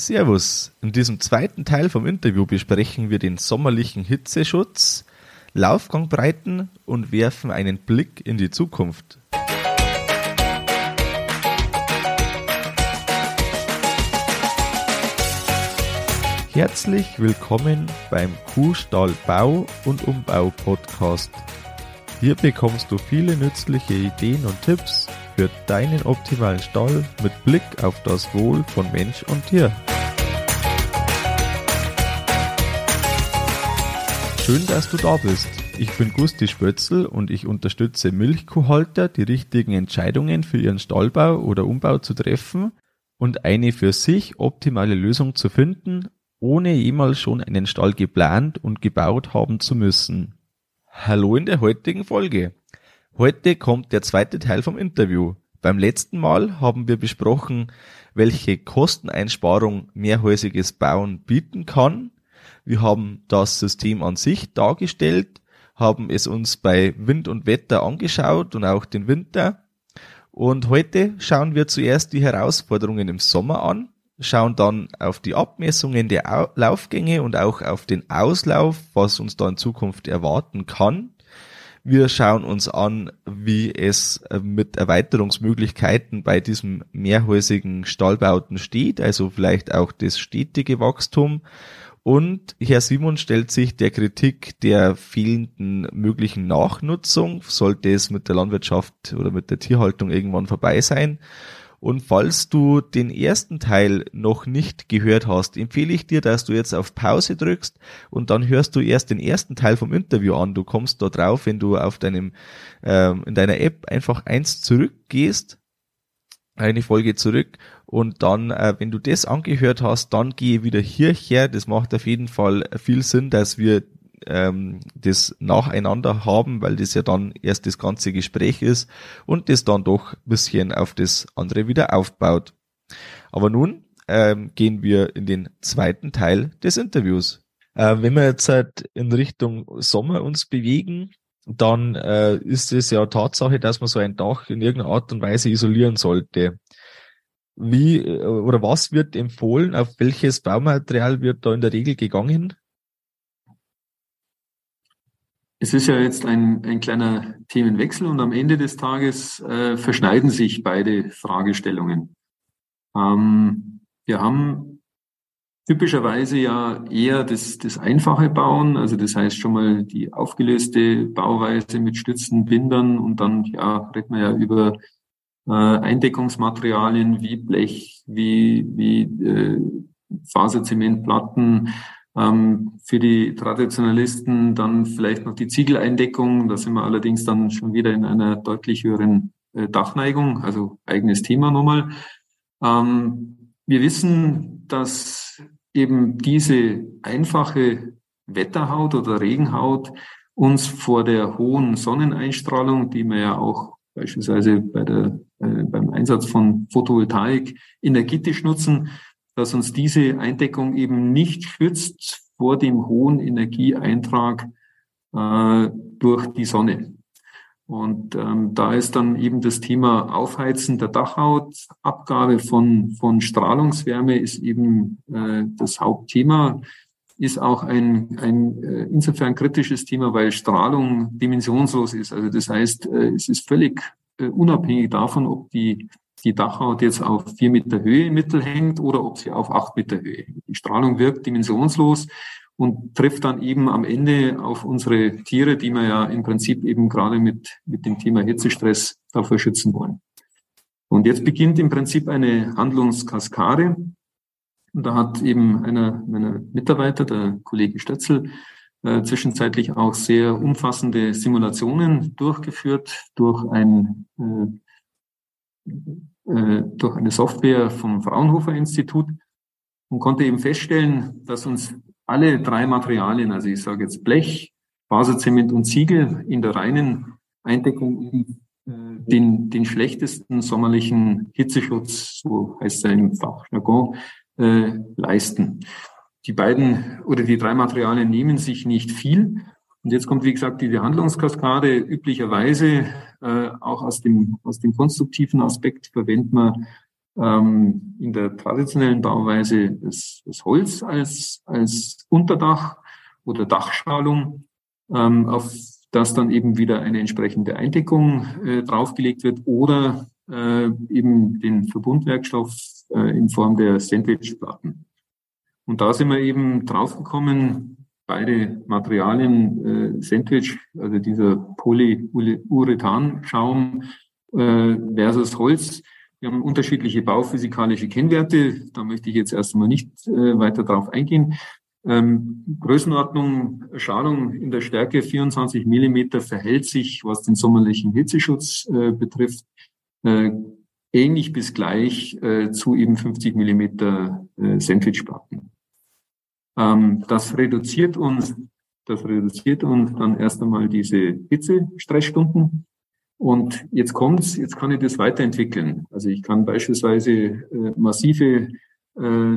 Servus. In diesem zweiten Teil vom Interview besprechen wir den sommerlichen Hitzeschutz, Laufgangbreiten und werfen einen Blick in die Zukunft. Herzlich willkommen beim Kuhstall Bau und Umbau Podcast. Hier bekommst du viele nützliche Ideen und Tipps für deinen optimalen Stall mit Blick auf das Wohl von Mensch und Tier. Schön, dass du da bist. Ich bin Gusti Spötzl und ich unterstütze Milchkuhhalter, die richtigen Entscheidungen für ihren Stallbau oder Umbau zu treffen und eine für sich optimale Lösung zu finden, ohne jemals schon einen Stall geplant und gebaut haben zu müssen. Hallo in der heutigen Folge. Heute kommt der zweite Teil vom Interview. Beim letzten Mal haben wir besprochen, welche Kosteneinsparung mehrhäusiges Bauen bieten kann. Wir haben das System an sich dargestellt, haben es uns bei Wind und Wetter angeschaut und auch den Winter. Und heute schauen wir zuerst die Herausforderungen im Sommer an, schauen dann auf die Abmessungen der Laufgänge und auch auf den Auslauf, was uns da in Zukunft erwarten kann. Wir schauen uns an, wie es äh, mit Erweiterungsmöglichkeiten bei diesem mehrhäusigen Stallbauten steht, also vielleicht auch das stetige Wachstum. Und Herr Simon stellt sich der Kritik der fehlenden möglichen Nachnutzung, sollte es mit der Landwirtschaft oder mit der Tierhaltung irgendwann vorbei sein. Und falls du den ersten Teil noch nicht gehört hast, empfehle ich dir, dass du jetzt auf Pause drückst und dann hörst du erst den ersten Teil vom Interview an. Du kommst da drauf, wenn du auf deinem ähm, in deiner App einfach eins zurückgehst, eine Folge zurück und dann, äh, wenn du das angehört hast, dann gehe wieder hierher. Das macht auf jeden Fall viel Sinn, dass wir ähm, das nacheinander haben, weil das ja dann erst das ganze Gespräch ist und das dann doch bisschen auf das andere wieder aufbaut. Aber nun ähm, gehen wir in den zweiten Teil des Interviews. Äh, wenn wir jetzt halt in Richtung Sommer uns bewegen, dann äh, ist es ja Tatsache, dass man so ein Dach in irgendeiner Art und Weise isolieren sollte. Wie äh, oder was wird empfohlen? Auf welches Baumaterial wird da in der Regel gegangen? Es ist ja jetzt ein, ein kleiner Themenwechsel und am Ende des Tages äh, verschneiden sich beide Fragestellungen. Ähm, wir haben typischerweise ja eher das, das einfache Bauen, also das heißt schon mal die aufgelöste Bauweise mit Stützen, Bindern und dann ja redet man ja über äh, Eindeckungsmaterialien wie Blech, wie, wie äh, Faserzementplatten, ähm, für die Traditionalisten dann vielleicht noch die Ziegeleindeckung. Da sind wir allerdings dann schon wieder in einer deutlich höheren äh, Dachneigung, also eigenes Thema nochmal. Ähm, wir wissen, dass eben diese einfache Wetterhaut oder Regenhaut uns vor der hohen Sonneneinstrahlung, die wir ja auch beispielsweise bei der, äh, beim Einsatz von Photovoltaik energetisch nutzen, dass uns diese Eindeckung eben nicht schützt vor dem hohen Energieeintrag äh, durch die Sonne. Und ähm, da ist dann eben das Thema Aufheizen der Dachhaut, Abgabe von, von Strahlungswärme ist eben äh, das Hauptthema, ist auch ein, ein äh, insofern kritisches Thema, weil Strahlung dimensionslos ist. Also das heißt, äh, es ist völlig äh, unabhängig davon, ob die die Dachhaut jetzt auf vier Meter Höhe im Mittel hängt oder ob sie auf acht Meter Höhe hängt. Die Strahlung wirkt dimensionslos und trifft dann eben am Ende auf unsere Tiere, die wir ja im Prinzip eben gerade mit, mit dem Thema Hitzestress davor schützen wollen. Und jetzt beginnt im Prinzip eine Handlungskaskade. Und da hat eben einer meiner Mitarbeiter, der Kollege Stötzel, äh, zwischenzeitlich auch sehr umfassende Simulationen durchgeführt durch ein äh, äh, durch eine Software vom Fraunhofer Institut und konnte eben feststellen, dass uns alle drei Materialien, also ich sage jetzt Blech, Faserzement und Ziegel in der reinen Eindeckung äh, den, den schlechtesten sommerlichen Hitzeschutz, so heißt er im Fachjargon, äh, leisten. Die beiden oder die drei Materialien nehmen sich nicht viel und jetzt kommt, wie gesagt, die Handlungskaskade. Üblicherweise äh, auch aus dem, aus dem konstruktiven Aspekt verwendet man ähm, in der traditionellen Bauweise das, das Holz als, als Unterdach oder Dachschalung, ähm, auf das dann eben wieder eine entsprechende Eindeckung äh, draufgelegt wird oder äh, eben den Verbundwerkstoff äh, in Form der Sandwichplatten. Und da sind wir eben draufgekommen, beide Materialien, äh, Sandwich, also dieser Polyurethanschaum äh, versus Holz, wir haben unterschiedliche bauphysikalische Kennwerte. Da möchte ich jetzt erstmal nicht äh, weiter drauf eingehen. Ähm, Größenordnung, Schalung in der Stärke 24 Millimeter verhält sich, was den sommerlichen Hitzeschutz äh, betrifft, äh, ähnlich bis gleich äh, zu eben 50 Millimeter äh, Sandwichplatten. Ähm, das reduziert uns, das reduziert uns dann erst einmal diese Hitzestressstunden. Und jetzt kommt's, jetzt kann ich das weiterentwickeln. Also ich kann beispielsweise äh, massive äh,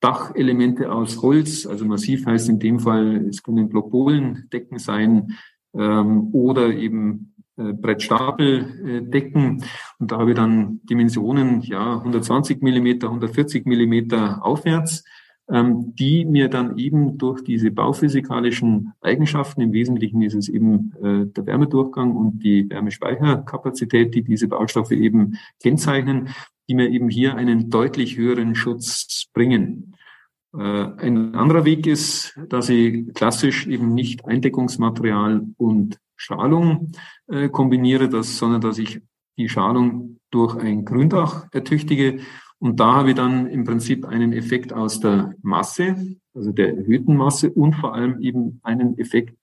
Dachelemente aus Holz, also massiv heißt in dem Fall, es können Blockbohlendecken sein ähm, oder eben äh, Brettstapeldecken. Und da habe ich dann Dimensionen, ja, 120 Millimeter, 140 Millimeter aufwärts ähm, die mir dann eben durch diese bauphysikalischen Eigenschaften, im Wesentlichen ist es eben äh, der Wärmedurchgang und die Wärmespeicherkapazität, die diese Baustoffe eben kennzeichnen, die mir eben hier einen deutlich höheren Schutz bringen. Äh, ein anderer Weg ist, dass ich klassisch eben nicht Eindeckungsmaterial und Strahlung äh, kombiniere, das, sondern dass ich die Schalung durch ein Gründach ertüchtige und da habe ich dann im Prinzip einen Effekt aus der Masse, also der erhöhten Masse und vor allem eben einen Effekt,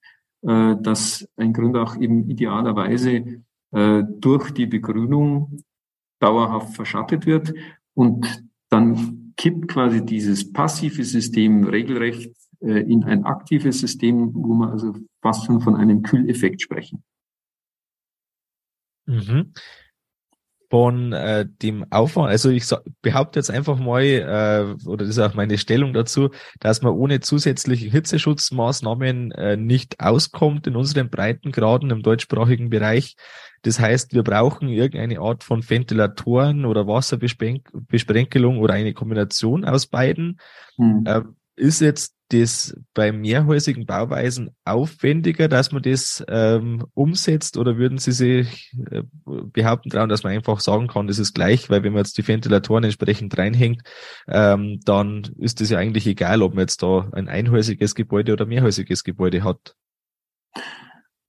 äh, dass ein Gründach eben idealerweise äh, durch die Begrünung dauerhaft verschattet wird und dann kippt quasi dieses passive System regelrecht äh, in ein aktives System, wo man also fast schon von einem Kühleffekt sprechen. Mhm von äh, dem Aufwand, also ich behaupte jetzt einfach mal, äh, oder das ist auch meine Stellung dazu, dass man ohne zusätzliche Hitzeschutzmaßnahmen äh, nicht auskommt in unseren Breitengraden im deutschsprachigen Bereich. Das heißt, wir brauchen irgendeine Art von Ventilatoren oder Wasserbesprenkelung oder eine Kombination aus beiden. Hm. Äh, ist jetzt das bei mehrhäusigen Bauweisen aufwendiger, dass man das ähm, umsetzt oder würden Sie sich äh, behaupten trauen, dass man einfach sagen kann, das ist gleich, weil wenn man jetzt die Ventilatoren entsprechend reinhängt, ähm, dann ist es ja eigentlich egal, ob man jetzt da ein einhäusiges Gebäude oder mehrhäusiges Gebäude hat.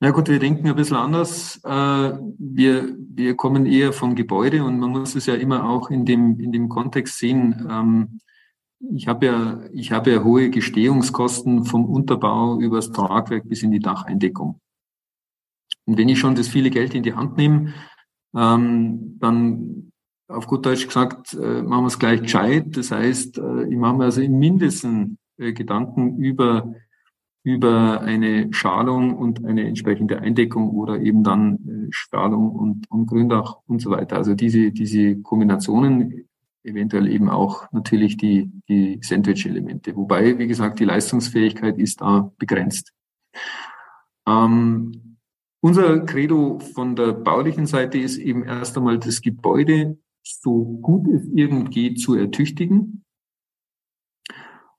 Na gut, wir denken ein bisschen anders. Äh, wir, wir kommen eher vom Gebäude und man muss es ja immer auch in dem, in dem Kontext sehen. Ich habe ja, ich habe ja hohe Gestehungskosten vom Unterbau übers Tragwerk bis in die Dacheindeckung. Und wenn ich schon das viele Geld in die Hand nehme, ähm, dann auf gut Deutsch gesagt, äh, machen wir es gleich gescheit. Das heißt, äh, ich mache mir also im Mindesten äh, Gedanken über, über eine Schalung und eine entsprechende Eindeckung oder eben dann äh, Strahlung und, und Gründach und so weiter. Also diese, diese Kombinationen eventuell eben auch natürlich die, die Sandwich-Elemente. Wobei, wie gesagt, die Leistungsfähigkeit ist da begrenzt. Ähm, unser Credo von der baulichen Seite ist eben erst einmal das Gebäude so gut es irgend geht zu ertüchtigen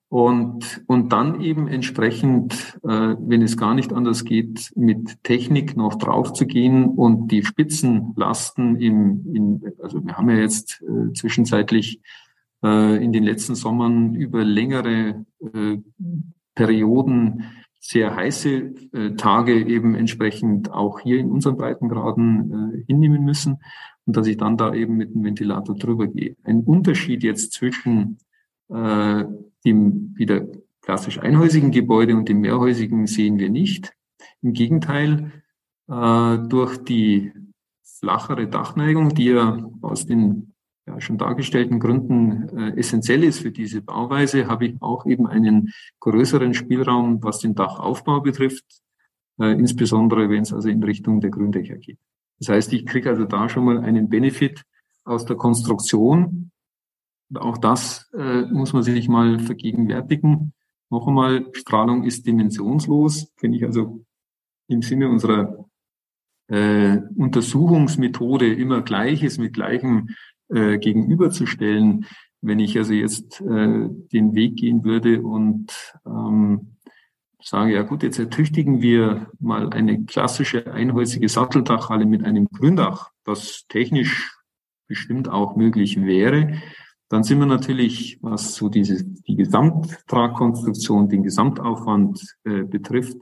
und, und dann eben entsprechend, äh, wenn es gar nicht anders geht, mit Technik noch draufzugehen und die Spitzenlasten im, in, also wir haben ja jetzt äh, zwischenzeitlich äh, in den letzten Sommern über längere äh, Perioden sehr heiße äh, Tage eben entsprechend auch hier in unseren Breitengraden äh, hinnehmen müssen und dass ich dann da eben mit dem Ventilator drüber gehe. Ein Unterschied jetzt zwischen dem wieder klassisch einhäusigen Gebäude und dem mehrhäusigen sehen wir nicht. Im Gegenteil, äh, durch die flachere Dachneigung, die ja aus den ja, schon dargestellten Gründen äh, essentiell ist für diese Bauweise, habe ich auch eben einen größeren Spielraum, was den Dachaufbau betrifft, äh, insbesondere wenn es also in Richtung der Gründächer geht. Das heißt, ich kriege also da schon mal einen Benefit aus der Konstruktion, auch das äh, muss man sich mal vergegenwärtigen. Noch einmal, Strahlung ist dimensionslos, finde ich also im Sinne unserer äh, Untersuchungsmethode immer Gleiches mit gleichem äh, gegenüberzustellen, wenn ich also jetzt äh, den Weg gehen würde und ähm, sage, ja gut, jetzt ertüchtigen wir mal eine klassische einhäusige Satteldachhalle mit einem Gründach, was technisch bestimmt auch möglich wäre, dann sind wir natürlich, was so diese, die Gesamttragkonstruktion, den Gesamtaufwand äh, betrifft,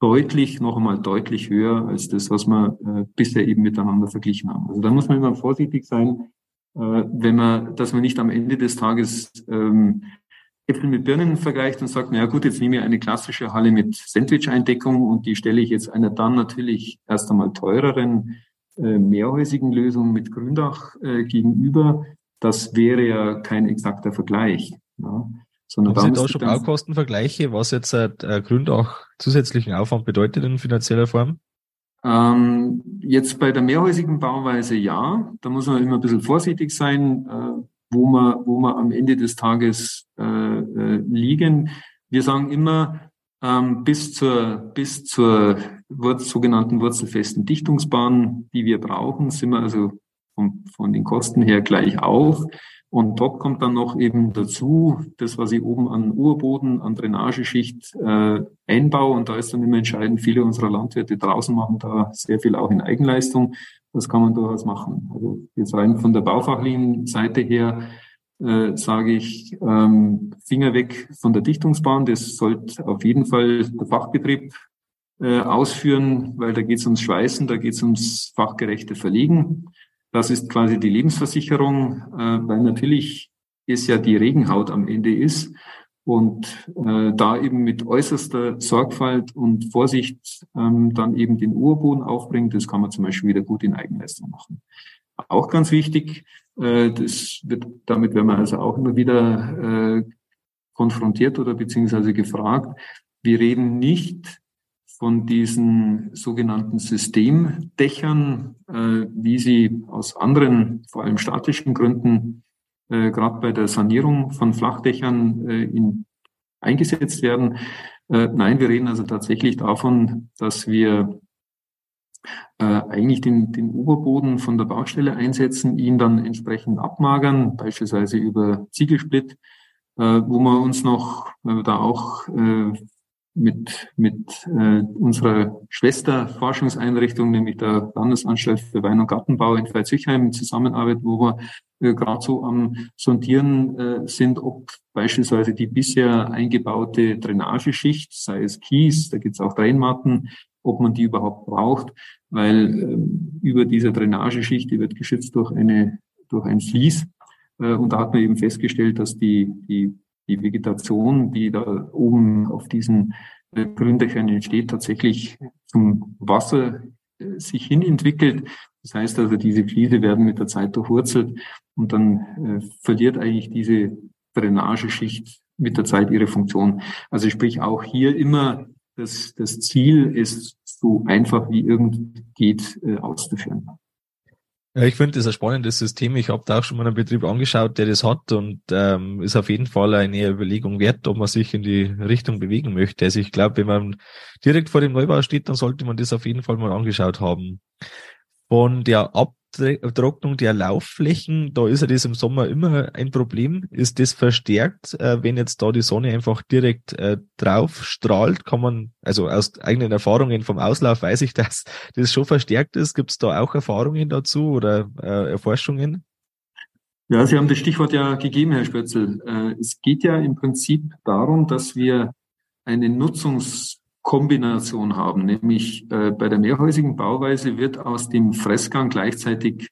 deutlich, noch einmal deutlich höher als das, was wir äh, bisher eben miteinander verglichen haben. Also da muss man immer vorsichtig sein, äh, wenn man, dass man nicht am Ende des Tages ähm, Äpfel mit Birnen vergleicht und sagt, na ja gut, jetzt nehme ich eine klassische Halle mit Sandwich-Eindeckung und die stelle ich jetzt einer dann natürlich erst einmal teureren äh, mehrhäusigen Lösung mit Gründach äh, gegenüber. Das wäre ja kein exakter Vergleich. Ja. Sondern Haben Sie da schon Baukostenvergleiche, was jetzt äh, Gründach zusätzlichen Aufwand bedeutet in finanzieller Form? Ähm, jetzt bei der mehrhäusigen Bauweise ja. Da muss man immer ein bisschen vorsichtig sein, äh, wo man, wo man am Ende des Tages äh, äh, liegen. Wir sagen immer, ähm, bis zur, bis zur Wurz, sogenannten wurzelfesten Dichtungsbahn, die wir brauchen, sind wir also von, von den Kosten her gleich auf. Und dort kommt dann noch eben dazu, das, was ich oben an Urboden, an Drainageschicht äh, einbaue. Und da ist dann immer entscheidend, viele unserer Landwirte draußen machen da sehr viel auch in Eigenleistung. Das kann man durchaus machen. Also jetzt rein von der baufachlichen Seite her äh, sage ich, ähm, Finger weg von der Dichtungsbahn. Das sollte auf jeden Fall der Fachbetrieb äh, ausführen, weil da geht es ums Schweißen, da geht es ums fachgerechte Verlegen. Das ist quasi die Lebensversicherung, äh, weil natürlich es ja die Regenhaut am Ende ist und äh, da eben mit äußerster Sorgfalt und Vorsicht ähm, dann eben den Urboden aufbringt. Das kann man zum Beispiel wieder gut in Eigenleistung machen. Auch ganz wichtig, äh, das wird, damit werden wir also auch immer wieder äh, konfrontiert oder beziehungsweise gefragt. Wir reden nicht von diesen sogenannten Systemdächern, äh, wie sie aus anderen, vor allem statischen Gründen, äh, gerade bei der Sanierung von Flachdächern äh, in, eingesetzt werden. Äh, nein, wir reden also tatsächlich davon, dass wir äh, eigentlich den, den Oberboden von der Baustelle einsetzen, ihn dann entsprechend abmagern, beispielsweise über Ziegelsplit, äh, wo wir uns noch, weil wir da auch mit, mit äh, unserer Schwesterforschungseinrichtung, nämlich der Landesanstalt für Wein- und Gartenbau in Veitshöchheim in Zusammenarbeit, wo wir äh, gerade so am Sondieren äh, sind, ob beispielsweise die bisher eingebaute Drainageschicht, sei es Kies, da gibt es auch Drainmatten, ob man die überhaupt braucht, weil äh, über dieser Drainageschicht, die wird geschützt durch eine durch ein Vlies. Äh, und da hat man eben festgestellt, dass die, die die Vegetation, die da oben auf diesen Gründächern entsteht, tatsächlich zum Wasser äh, sich hin entwickelt. Das heißt also, diese Fliese werden mit der Zeit durchwurzelt und dann äh, verliert eigentlich diese Drainageschicht mit der Zeit ihre Funktion. Also sprich auch hier immer das, das Ziel ist so einfach wie irgend geht äh, auszuführen. Ja, ich finde das ein spannendes System. Ich habe da auch schon mal einen Betrieb angeschaut, der das hat und ähm, ist auf jeden Fall eine Überlegung wert, ob man sich in die Richtung bewegen möchte. Also ich glaube, wenn man direkt vor dem Neubau steht, dann sollte man das auf jeden Fall mal angeschaut haben. Von der Ab Trocknung der Laufflächen, da ist ja das im Sommer immer ein Problem. Ist das verstärkt, äh, wenn jetzt da die Sonne einfach direkt äh, drauf strahlt? Kann man, also aus eigenen Erfahrungen vom Auslauf weiß ich, dass das schon verstärkt ist. Gibt es da auch Erfahrungen dazu oder äh, Erforschungen? Ja, Sie haben das Stichwort ja gegeben, Herr Spötzel. Es geht ja im Prinzip darum, dass wir eine Nutzungs Kombination haben, nämlich äh, bei der mehrhäusigen Bauweise wird aus dem Fressgang gleichzeitig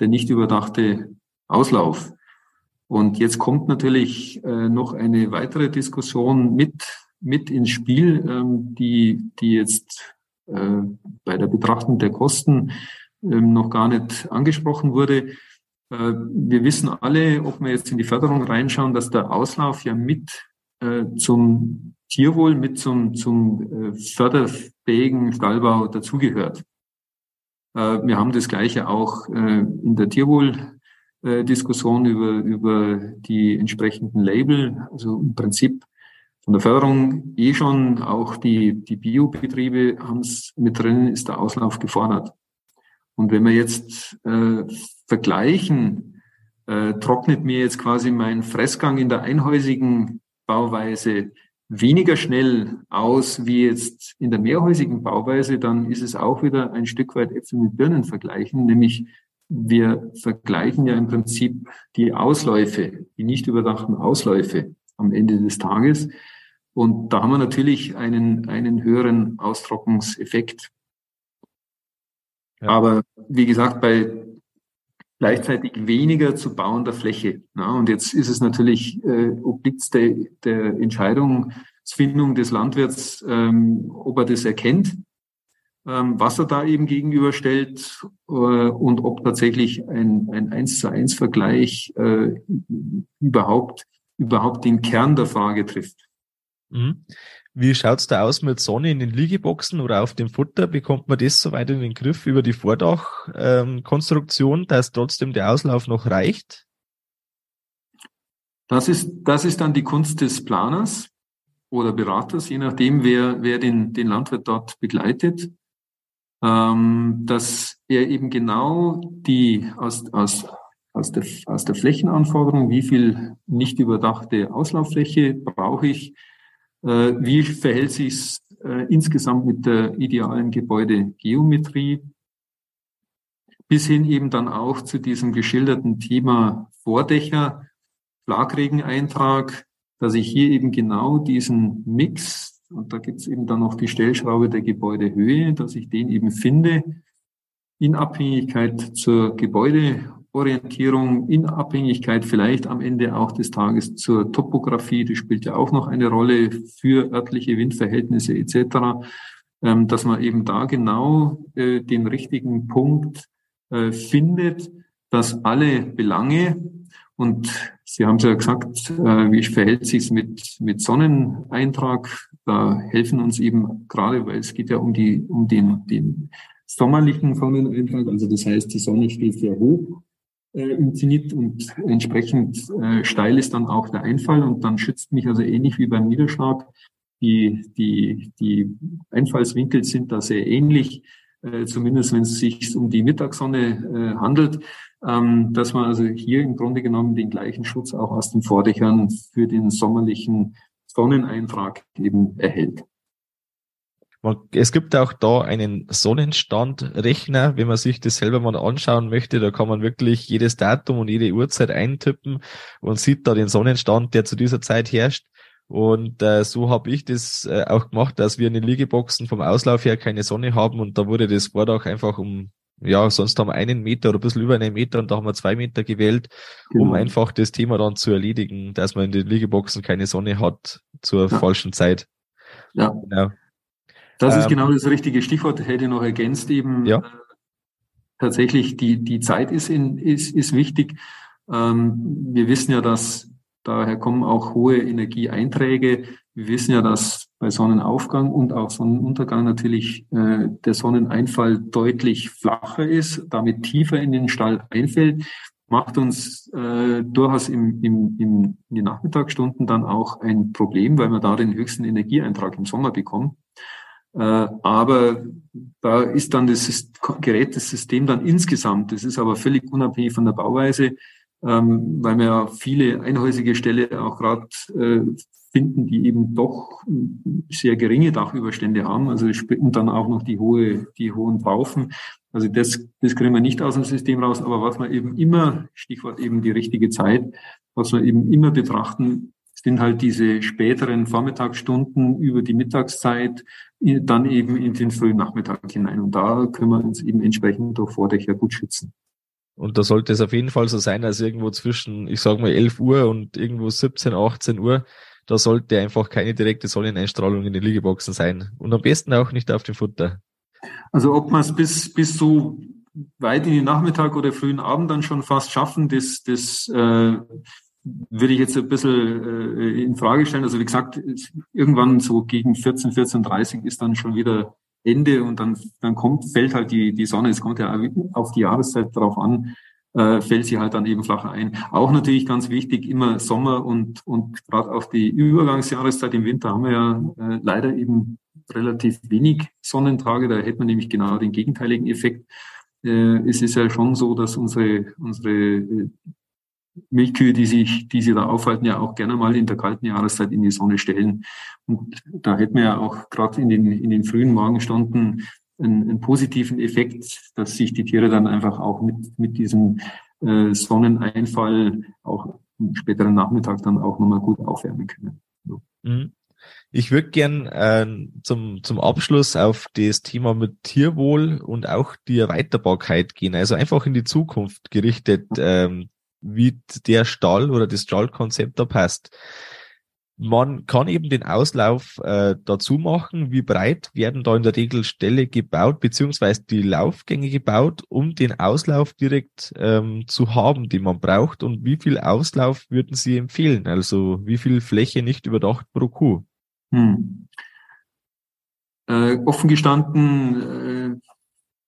der nicht überdachte Auslauf. Und jetzt kommt natürlich äh, noch eine weitere Diskussion mit, mit ins Spiel, ähm, die, die jetzt äh, bei der Betrachtung der Kosten ähm, noch gar nicht angesprochen wurde. Äh, wir wissen alle, ob wir jetzt in die Förderung reinschauen, dass der Auslauf ja mit äh, zum Tierwohl mit zum, zum äh, förderfähigen Stallbau dazugehört. Äh, wir haben das Gleiche auch äh, in der Tierwohl-Diskussion über, über die entsprechenden Label. Also im Prinzip von der Förderung eh schon, auch die, die Biobetriebe haben es mit drin, ist der Auslauf gefordert. Und wenn wir jetzt äh, vergleichen, äh, trocknet mir jetzt quasi mein Fressgang in der einhäusigen Bauweise weniger schnell aus wie jetzt in der mehrhäusigen Bauweise, dann ist es auch wieder ein Stück weit Äpfel mit Birnen vergleichen, nämlich wir vergleichen ja im Prinzip die Ausläufe, die nicht überdachten Ausläufe am Ende des Tages. Und da haben wir natürlich einen, einen höheren Austrocknungseffekt. Ja. Aber wie gesagt, bei gleichzeitig weniger zu bauender Fläche. Ja, und jetzt ist es natürlich, äh, obliegt der, der Entscheidungsfindung des Landwirts, ähm, ob er das erkennt, ähm, was er da eben gegenüberstellt äh, und ob tatsächlich ein, ein 1 zu 1 Vergleich äh, überhaupt, überhaupt den Kern der Frage trifft. Mhm. Wie schaut's da aus mit Sonne in den Liegeboxen oder auf dem Futter? Bekommt man das soweit in den Griff über die Vordachkonstruktion, ähm, dass trotzdem der Auslauf noch reicht? Das ist, das ist dann die Kunst des Planers oder Beraters, je nachdem, wer, wer den, den Landwirt dort begleitet, ähm, dass er eben genau die aus, aus, aus, der, aus der Flächenanforderung, wie viel nicht überdachte Auslauffläche brauche ich, wie verhält sich äh, insgesamt mit der idealen Gebäudegeometrie? Bis hin eben dann auch zu diesem geschilderten Thema Vordächer, Schlagregeneintrag, dass ich hier eben genau diesen Mix, und da gibt es eben dann noch die Stellschraube der Gebäudehöhe, dass ich den eben finde, in Abhängigkeit zur Gebäude- Orientierung in Abhängigkeit vielleicht am Ende auch des Tages zur Topografie, die spielt ja auch noch eine Rolle für örtliche Windverhältnisse etc., ähm, dass man eben da genau äh, den richtigen Punkt äh, findet, dass alle Belange und Sie haben es ja gesagt, äh, wie verhält sich mit, mit Sonneneintrag? Da helfen uns eben gerade, weil es geht ja um die, um den, den sommerlichen Sonneneintrag. Also das heißt, die Sonne steht sehr hoch im Zenit und entsprechend äh, steil ist dann auch der Einfall und dann schützt mich also ähnlich wie beim Niederschlag. Die, die, die Einfallswinkel sind da sehr ähnlich, äh, zumindest wenn es sich um die Mittagssonne äh, handelt, ähm, dass man also hier im Grunde genommen den gleichen Schutz auch aus den Vordächern für den sommerlichen Sonneneintrag eben erhält. Es gibt auch da einen Sonnenstandrechner, wenn man sich das selber mal anschauen möchte. Da kann man wirklich jedes Datum und jede Uhrzeit eintippen und sieht da den Sonnenstand, der zu dieser Zeit herrscht. Und äh, so habe ich das äh, auch gemacht, dass wir in den Liegeboxen vom Auslauf her keine Sonne haben und da wurde das Vordach einfach um, ja, sonst haben wir einen Meter oder ein bisschen über einen Meter und da haben wir zwei Meter gewählt, genau. um einfach das Thema dann zu erledigen, dass man in den Liegeboxen keine Sonne hat zur ja. falschen Zeit. Ja. Genau. Das ist ähm, genau das richtige Stichwort, hätte noch ergänzt eben. Ja. Äh, tatsächlich, die, die Zeit ist, in, ist, ist wichtig. Ähm, wir wissen ja, dass daher kommen auch hohe Energieeinträge. Wir wissen ja, dass bei Sonnenaufgang und auch Sonnenuntergang natürlich äh, der Sonneneinfall deutlich flacher ist, damit tiefer in den Stall einfällt macht uns äh, durchaus im, im, im, in den Nachmittagsstunden dann auch ein Problem, weil wir da den höchsten Energieeintrag im Sommer bekommen. Äh, aber da ist dann das Gerät, das System dann insgesamt, das ist aber völlig unabhängig von der Bauweise, ähm, weil wir ja viele einhäusige Ställe auch gerade äh, finden, die eben doch sehr geringe Dachüberstände haben. Also und dann auch noch die hohe, die hohen Taufen. Also das, das kriegen wir nicht aus dem System raus. Aber was man eben immer, Stichwort eben die richtige Zeit, was wir eben immer betrachten sind halt diese späteren Vormittagsstunden über die Mittagszeit, dann eben in den frühen Nachmittag hinein. Und da können wir uns eben entsprechend durch Vordächer gut schützen. Und da sollte es auf jeden Fall so sein, dass irgendwo zwischen, ich sage mal, 11 Uhr und irgendwo 17, 18 Uhr, da sollte einfach keine direkte Sonneneinstrahlung in den Liegeboxen sein. Und am besten auch nicht auf dem Futter. Also ob man es bis, bis so weit in den Nachmittag oder frühen Abend dann schon fast schaffen, das, das äh, würde ich jetzt ein bisschen äh, in Frage stellen. Also wie gesagt, irgendwann so gegen 14, 14.30 ist dann schon wieder Ende und dann, dann kommt, fällt halt die, die Sonne, es kommt ja auf die Jahreszeit drauf an, äh, fällt sie halt dann eben flacher ein. Auch natürlich ganz wichtig, immer Sommer und, und gerade auf die Übergangsjahreszeit im Winter haben wir ja äh, leider eben relativ wenig Sonnentage, da hätte man nämlich genau den gegenteiligen Effekt. Äh, es ist ja schon so, dass unsere, unsere äh, Milchkühe, die sich, die sie da aufhalten, ja auch gerne mal in der kalten Jahreszeit in die Sonne stellen. Und da hätten wir ja auch gerade in den, in den frühen Morgenstunden einen, einen, positiven Effekt, dass sich die Tiere dann einfach auch mit, mit diesem äh, Sonneneinfall auch am späteren Nachmittag dann auch nochmal gut aufwärmen können. So. Mhm. Ich würde gern äh, zum, zum Abschluss auf das Thema mit Tierwohl und auch die Erweiterbarkeit gehen. Also einfach in die Zukunft gerichtet, ähm, wie der Stall oder das Stallkonzept da passt. Man kann eben den Auslauf äh, dazu machen, wie breit werden da in der Regel Ställe gebaut, beziehungsweise die Laufgänge gebaut, um den Auslauf direkt ähm, zu haben, den man braucht und wie viel Auslauf würden Sie empfehlen? Also wie viel Fläche nicht überdacht pro Kuh? Hm. Äh, offen gestanden äh,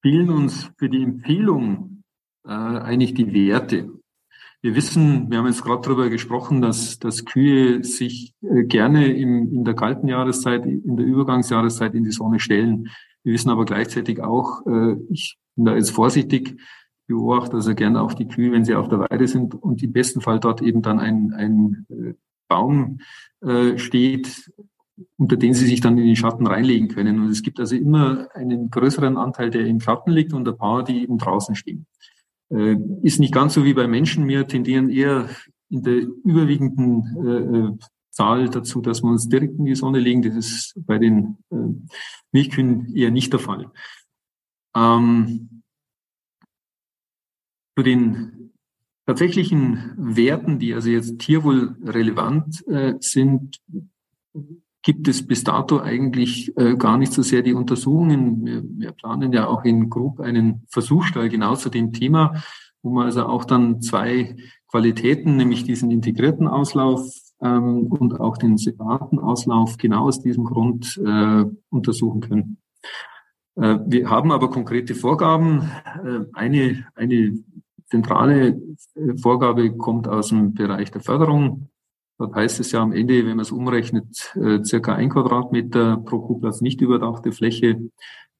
fehlen uns für die Empfehlung äh, eigentlich die Werte. Wir wissen, wir haben jetzt gerade darüber gesprochen, dass, dass Kühe sich äh, gerne im, in der kalten Jahreszeit, in der Übergangsjahreszeit in die Sonne stellen. Wir wissen aber gleichzeitig auch, äh, ich bin da jetzt vorsichtig, beobachte also gerne auch die Kühe, wenn sie auf der Weide sind und im besten Fall dort eben dann ein, ein äh, Baum steht, unter den sie sich dann in den Schatten reinlegen können. Und es gibt also immer einen größeren Anteil, der im Schatten liegt und ein paar, die eben draußen stehen. Äh, ist nicht ganz so wie bei Menschen. Wir tendieren eher in der überwiegenden äh, äh, Zahl dazu, dass wir uns direkt in die Sonne legen. Das ist bei den Milchkühen eher nicht der Fall. Ähm, zu den tatsächlichen Werten, die also jetzt tierwohl relevant äh, sind, gibt es bis dato eigentlich äh, gar nicht so sehr die Untersuchungen. Wir, wir planen ja auch in Group einen Versuchsstall genau zu dem Thema, wo man also auch dann zwei Qualitäten, nämlich diesen integrierten Auslauf ähm, und auch den separaten Auslauf genau aus diesem Grund äh, untersuchen können. Äh, wir haben aber konkrete Vorgaben. Äh, eine, eine zentrale äh, Vorgabe kommt aus dem Bereich der Förderung. Dort heißt es ja am Ende, wenn man es umrechnet, äh, circa ein Quadratmeter pro Kuhplatz nicht überdachte Fläche.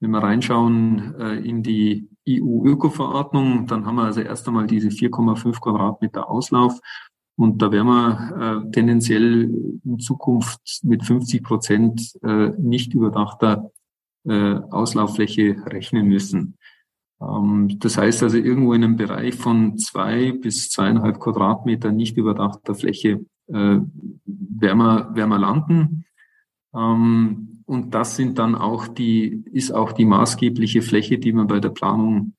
Wenn wir reinschauen äh, in die EU-Öko-Verordnung, dann haben wir also erst einmal diese 4,5 Quadratmeter Auslauf. Und da werden wir äh, tendenziell in Zukunft mit 50 Prozent nicht überdachter Auslauffläche rechnen müssen. Ähm, das heißt also irgendwo in einem Bereich von zwei bis zweieinhalb Quadratmeter nicht überdachter Fläche äh, werden, wir, landen. Ähm, und das sind dann auch die, ist auch die maßgebliche Fläche, die wir bei der Planung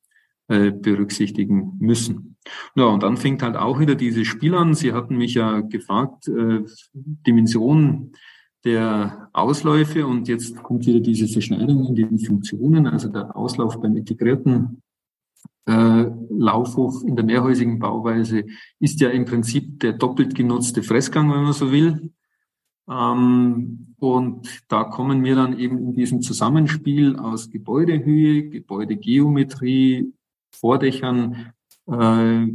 äh, berücksichtigen müssen. Ja, und dann fängt halt auch wieder dieses Spiel an. Sie hatten mich ja gefragt, äh, Dimension der Ausläufe und jetzt kommt wieder diese Verschneidung in den Funktionen, also der Auslauf beim integrierten äh, Laufhof in der mehrhäusigen Bauweise ist ja im Prinzip der doppelt genutzte Fressgang, wenn man so will. Ähm, und da kommen wir dann eben in diesem Zusammenspiel aus Gebäudehöhe, Gebäudegeometrie, Vordächern, äh,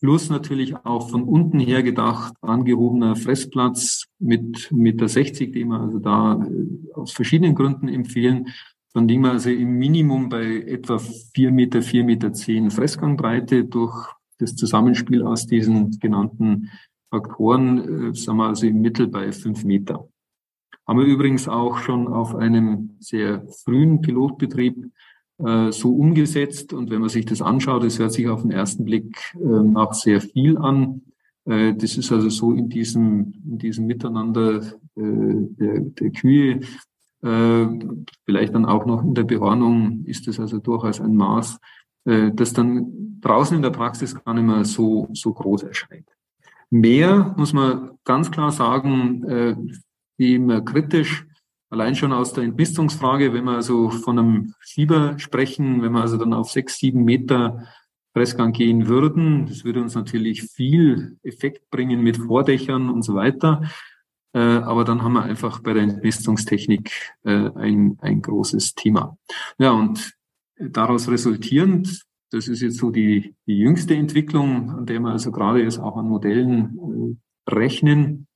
plus natürlich auch von unten her gedacht angehobener Fressplatz mit, mit der 60, den wir also da äh, aus verschiedenen Gründen empfehlen, dann liegen wir also im Minimum bei etwa vier Meter, vier Meter zehn Fressgangbreite durch das Zusammenspiel aus diesen genannten Faktoren, äh, sind wir also im Mittel bei fünf Meter. Haben wir übrigens auch schon auf einem sehr frühen Pilotbetrieb äh, so umgesetzt. Und wenn man sich das anschaut, das hört sich auf den ersten Blick äh, nach sehr viel an. Äh, das ist also so in diesem, in diesem Miteinander äh, der, der Kühe vielleicht dann auch noch in der Behornung ist es also durchaus ein Maß, äh, das dann draußen in der Praxis gar nicht mehr so, so groß erscheint. Mehr muss man ganz klar sagen, äh, immer kritisch, allein schon aus der Entmistungsfrage, wenn wir also von einem Fieber sprechen, wenn wir also dann auf sechs, sieben Meter Pressgang gehen würden, das würde uns natürlich viel Effekt bringen mit Vordächern und so weiter. Äh, aber dann haben wir einfach bei der Entmessungstechnik äh, ein, ein großes Thema. Ja, und daraus resultierend, das ist jetzt so die, die jüngste Entwicklung, an der wir also gerade jetzt auch an Modellen äh, rechnen,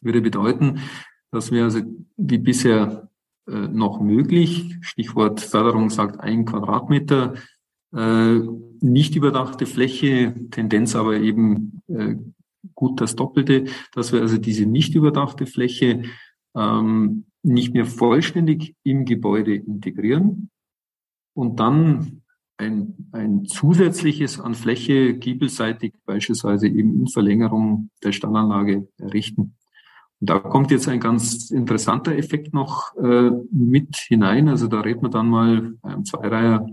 würde bedeuten, dass wir also wie bisher äh, noch möglich, Stichwort Förderung sagt ein Quadratmeter, Äh, nicht überdachte Fläche, Tendenz aber eben gut das Doppelte, dass wir also diese nicht überdachte Fläche ähm, nicht mehr vollständig im Gebäude integrieren und dann ein, ein zusätzliches an Fläche giebelseitig beispielsweise eben in Verlängerung der Stallanlage errichten. Und da kommt jetzt ein ganz interessanter Effekt noch äh, mit hinein. Also da redet man dann mal beim Zweireiher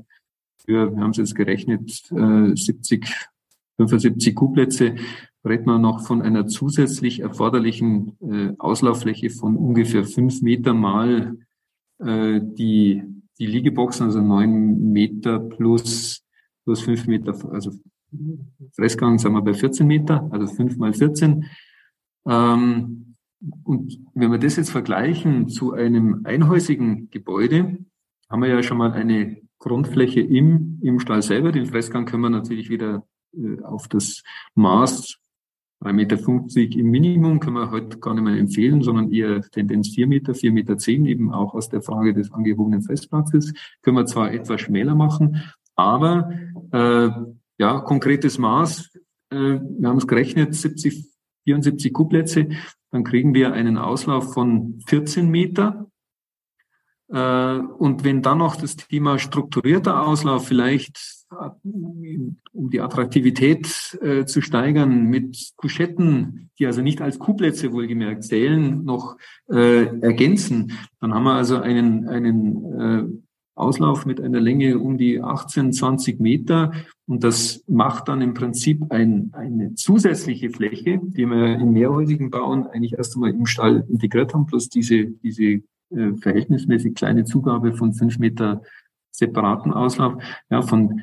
für, wir haben es jetzt gerechnet, äh, 70, 75 Kuhplätze, redet man noch von einer zusätzlich erforderlichen äh, Auslauffläche von ungefähr fünf Meter mal äh, die, die Liegeboxen, also neun Meter plus, plus fünf Meter, also Fressgang sagen wir bei 14 Meter, also fünf mal 14. Ähm, und wenn wir das jetzt vergleichen zu einem einhäusigen Gebäude, haben wir ja schon mal eine Grundfläche im, im Stall selber. Den Fressgang können wir natürlich wieder äh, auf das Maß 3,50 Meter im Minimum können wir heute gar nicht mehr empfehlen, sondern eher Tendenz 4 Meter, 4,10 Meter, zehn, eben auch aus der Frage des angebotenen Festplatzes. Können wir zwar etwas schmäler machen, aber äh, ja, konkretes Maß, äh, wir haben es gerechnet, 70, 74 Kuhplätze, dann kriegen wir einen Auslauf von 14 Meter äh, und wenn dann noch das Thema strukturierter Auslauf vielleicht, um die Attraktivität äh, zu steigern, mit Couchetten, die also nicht als Kuhplätze wohlgemerkt zählen, noch äh, ergänzen, dann haben wir also einen, einen äh, Auslauf mit einer Länge um die 18, 20 Meter. Und das macht dann im Prinzip ein, eine zusätzliche Fläche, die wir in mehrhäusigen Bauen eigentlich erst einmal im Stall integriert haben, plus diese, diese äh, verhältnismäßig kleine Zugabe von fünf Meter separaten Auslauf, ja, von